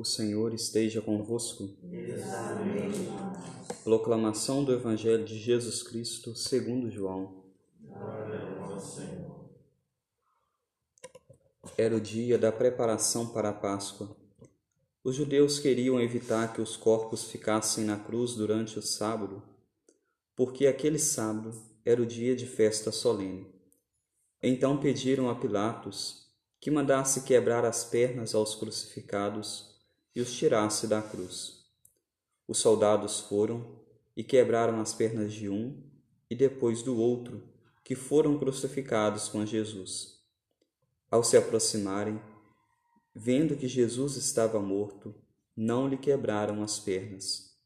O Senhor esteja convosco. Proclamação do Evangelho de Jesus Cristo, segundo João. Era o dia da preparação para a Páscoa. Os judeus queriam evitar que os corpos ficassem na cruz durante o sábado, porque aquele sábado era o dia de festa solene. Então pediram a Pilatos que mandasse quebrar as pernas aos crucificados e os tirasse da cruz. Os soldados foram e quebraram as pernas de um e depois do outro, que foram crucificados com Jesus. Ao se aproximarem, vendo que Jesus estava morto, não lhe quebraram as pernas.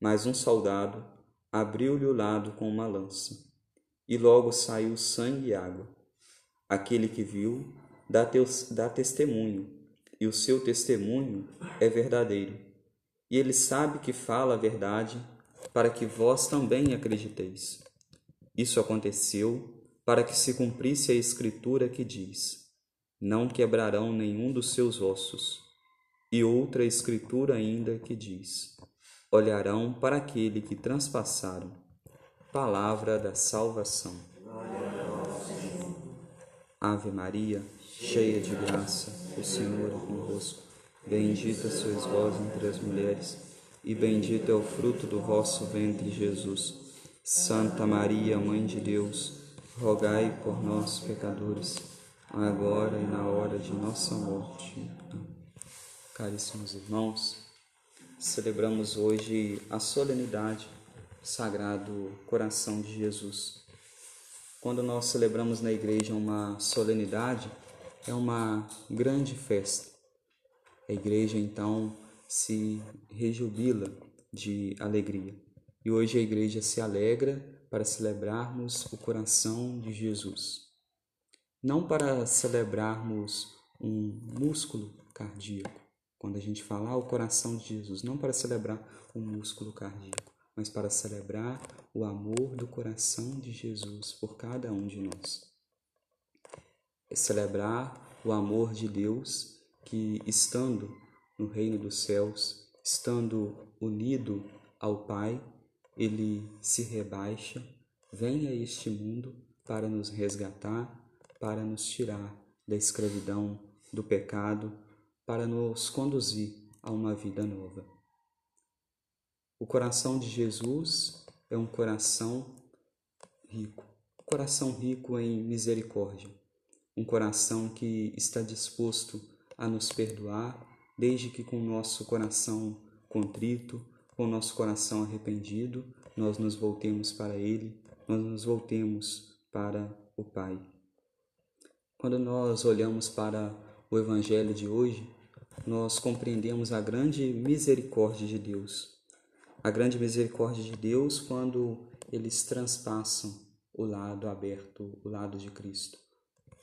Mas um soldado abriu-lhe o lado com uma lança, e logo saiu sangue e água. Aquele que viu dá, teus, dá testemunho e o seu testemunho é verdadeiro. E ele sabe que fala a verdade, para que vós também acrediteis. Isso aconteceu para que se cumprisse a Escritura que diz: Não quebrarão nenhum dos seus ossos. E outra Escritura ainda que diz: Olharão para aquele que transpassaram. Palavra da salvação. Ave Maria, cheia de graça o Senhor é convosco. Bendita sois vós entre as mulheres, e bendito é o fruto do vosso ventre, Jesus. Santa Maria, Mãe de Deus, rogai por nós, pecadores, agora e na hora de nossa morte. Caríssimos irmãos, celebramos hoje a solenidade do Sagrado Coração de Jesus. Quando nós celebramos na igreja uma solenidade, é uma grande festa. A igreja então se rejubila de alegria. E hoje a igreja se alegra para celebrarmos o coração de Jesus. Não para celebrarmos um músculo cardíaco, quando a gente fala ah, o coração de Jesus, não para celebrar um músculo cardíaco, mas para celebrar o amor do coração de Jesus por cada um de nós é celebrar o amor de Deus que, estando no reino dos céus, estando unido ao Pai, ele se rebaixa, vem a este mundo para nos resgatar, para nos tirar da escravidão, do pecado, para nos conduzir a uma vida nova. O coração de Jesus é um coração rico, coração rico em misericórdia um coração que está disposto a nos perdoar, desde que com o nosso coração contrito, com o nosso coração arrependido, nós nos voltemos para Ele, nós nos voltemos para o Pai. Quando nós olhamos para o Evangelho de hoje, nós compreendemos a grande misericórdia de Deus. A grande misericórdia de Deus quando eles transpassam o lado aberto, o lado de Cristo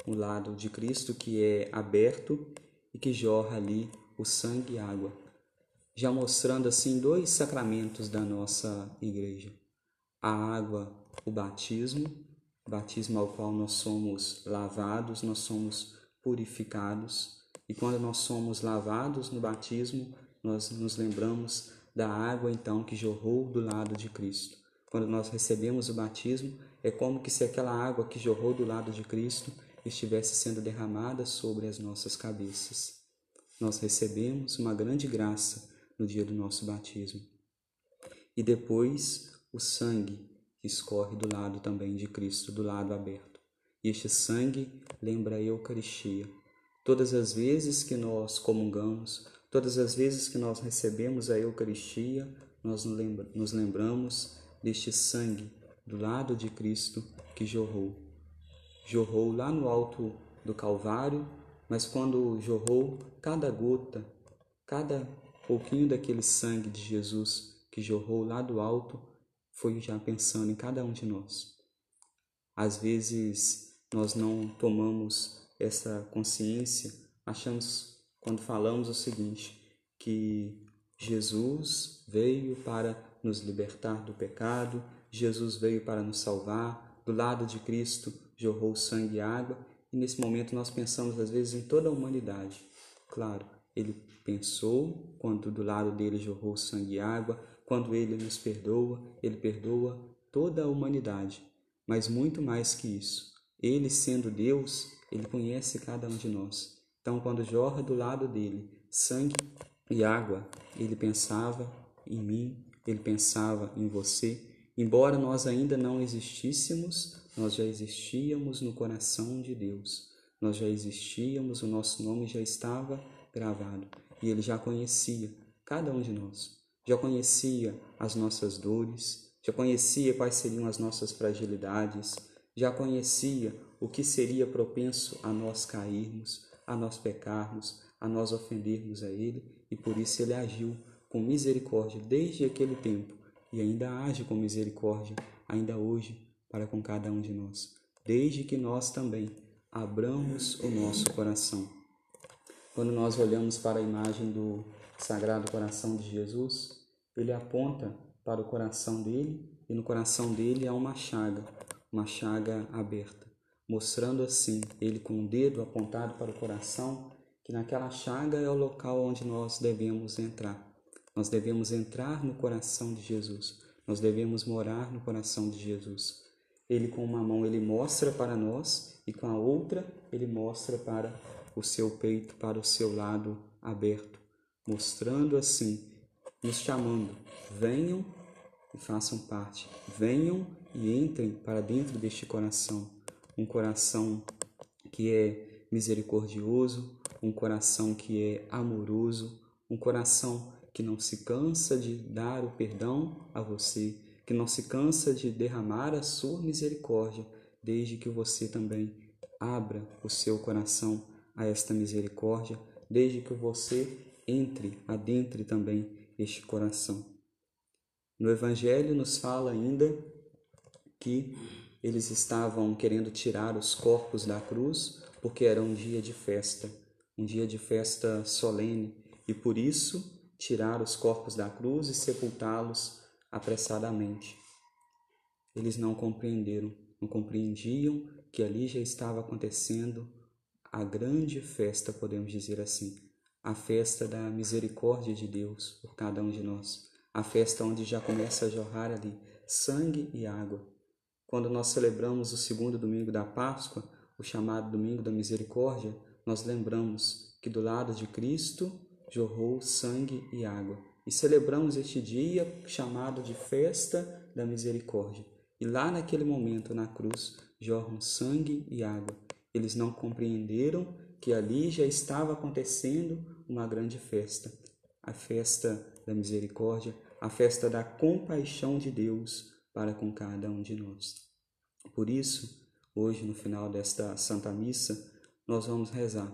o lado de Cristo que é aberto e que jorra ali o sangue e água, já mostrando assim dois sacramentos da nossa igreja: a água, o batismo, batismo ao qual nós somos lavados, nós somos purificados, e quando nós somos lavados no batismo, nós nos lembramos da água então que jorrou do lado de Cristo. Quando nós recebemos o batismo, é como que se aquela água que jorrou do lado de Cristo estivesse sendo derramada sobre as nossas cabeças. Nós recebemos uma grande graça no dia do nosso batismo. E depois o sangue que escorre do lado também de Cristo, do lado aberto. E este sangue lembra a Eucaristia. Todas as vezes que nós comungamos, todas as vezes que nós recebemos a Eucaristia, nós nos lembramos deste sangue do lado de Cristo que jorrou jorrou lá no alto do Calvário, mas quando jorrou cada gota, cada pouquinho daquele sangue de Jesus que jorrou lá do alto, foi já pensando em cada um de nós. Às vezes nós não tomamos essa consciência, achamos, quando falamos o seguinte, que Jesus veio para nos libertar do pecado, Jesus veio para nos salvar, do lado de Cristo jorrou sangue e água, e nesse momento nós pensamos às vezes em toda a humanidade. Claro, ele pensou, quando do lado dele jorrou sangue e água, quando ele nos perdoa, ele perdoa toda a humanidade. Mas muito mais que isso, ele sendo Deus, ele conhece cada um de nós. Então, quando jorra do lado dele sangue e água, ele pensava em mim, ele pensava em você. Embora nós ainda não existíssemos, nós já existíamos no coração de Deus. Nós já existíamos, o nosso nome já estava gravado. E ele já conhecia cada um de nós. Já conhecia as nossas dores, já conhecia quais seriam as nossas fragilidades, já conhecia o que seria propenso a nós cairmos, a nós pecarmos, a nós ofendermos a Ele, e por isso Ele agiu com misericórdia desde aquele tempo e ainda age com misericórdia ainda hoje para com cada um de nós, desde que nós também abramos o nosso coração. Quando nós olhamos para a imagem do Sagrado Coração de Jesus, ele aponta para o coração dele e no coração dele há uma chaga, uma chaga aberta, mostrando assim, ele com o dedo apontado para o coração, que naquela chaga é o local onde nós devemos entrar. Nós devemos entrar no coração de Jesus. Nós devemos morar no coração de Jesus. Ele com uma mão ele mostra para nós e com a outra ele mostra para o seu peito, para o seu lado aberto, mostrando assim, nos chamando: venham e façam parte. Venham e entrem para dentro deste coração, um coração que é misericordioso, um coração que é amoroso, um coração que não se cansa de dar o perdão a você, que não se cansa de derramar a sua misericórdia, desde que você também abra o seu coração a esta misericórdia, desde que você entre, adentre também este coração. No Evangelho nos fala ainda que eles estavam querendo tirar os corpos da cruz porque era um dia de festa, um dia de festa solene, e por isso tirar os corpos da cruz e sepultá-los apressadamente. Eles não compreenderam, não compreendiam que ali já estava acontecendo a grande festa, podemos dizer assim, a festa da misericórdia de Deus por cada um de nós a festa onde já começa a jorrar ali sangue e água. Quando nós celebramos o segundo domingo da Páscoa, o chamado Domingo da Misericórdia, nós lembramos que do lado de Cristo jorrou sangue e água. E celebramos este dia chamado de Festa da Misericórdia. E lá naquele momento, na cruz, jorram sangue e água. Eles não compreenderam que ali já estava acontecendo uma grande festa, a festa da misericórdia, a festa da compaixão de Deus para com cada um de nós. Por isso, hoje, no final desta Santa Missa, nós vamos rezar.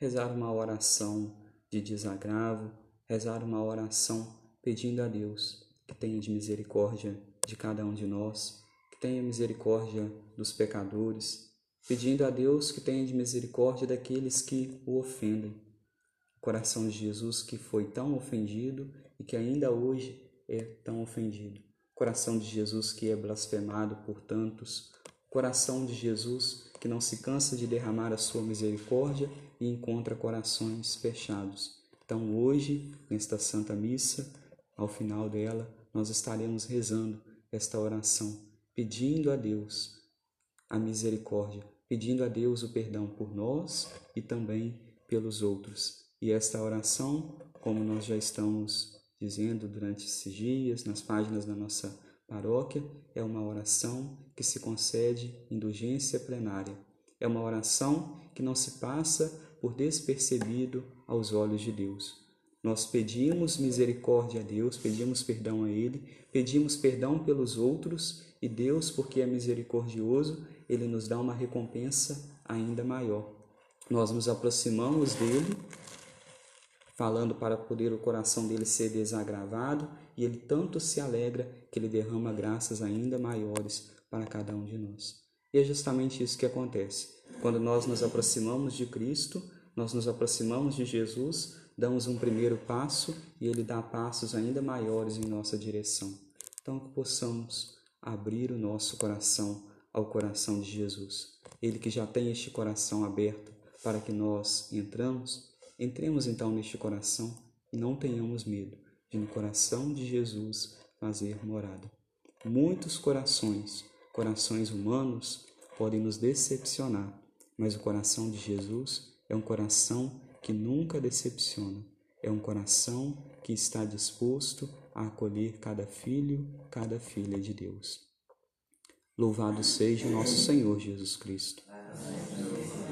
Rezar uma oração de desagravo, rezar uma oração pedindo a Deus que tenha de misericórdia de cada um de nós, que tenha misericórdia dos pecadores, pedindo a Deus que tenha de misericórdia daqueles que o ofendem. O coração de Jesus que foi tão ofendido e que ainda hoje é tão ofendido. Coração de Jesus que é blasfemado por tantos. Coração de Jesus que não se cansa de derramar a sua misericórdia e encontra corações fechados. Então, hoje, nesta Santa Missa, ao final dela, nós estaremos rezando esta oração, pedindo a Deus a misericórdia, pedindo a Deus o perdão por nós e também pelos outros. E esta oração, como nós já estamos dizendo durante esses dias, nas páginas da nossa paróquia, é uma oração que se concede indulgência plenária. É uma oração que não se passa por despercebido aos olhos de Deus. Nós pedimos misericórdia a Deus, pedimos perdão a Ele, pedimos perdão pelos outros e Deus, porque é misericordioso, Ele nos dá uma recompensa ainda maior. Nós nos aproximamos dele falando para poder o coração dele ser desagravado, e ele tanto se alegra que ele derrama graças ainda maiores para cada um de nós. E é justamente isso que acontece. Quando nós nos aproximamos de Cristo, nós nos aproximamos de Jesus, damos um primeiro passo e ele dá passos ainda maiores em nossa direção. Então, que possamos abrir o nosso coração ao coração de Jesus. Ele que já tem este coração aberto para que nós entramos Entremos então neste coração e não tenhamos medo de no coração de Jesus fazer morada. Muitos corações, corações humanos, podem nos decepcionar, mas o coração de Jesus é um coração que nunca decepciona. É um coração que está disposto a acolher cada filho, cada filha de Deus. Louvado seja nosso Senhor Jesus Cristo. Amém.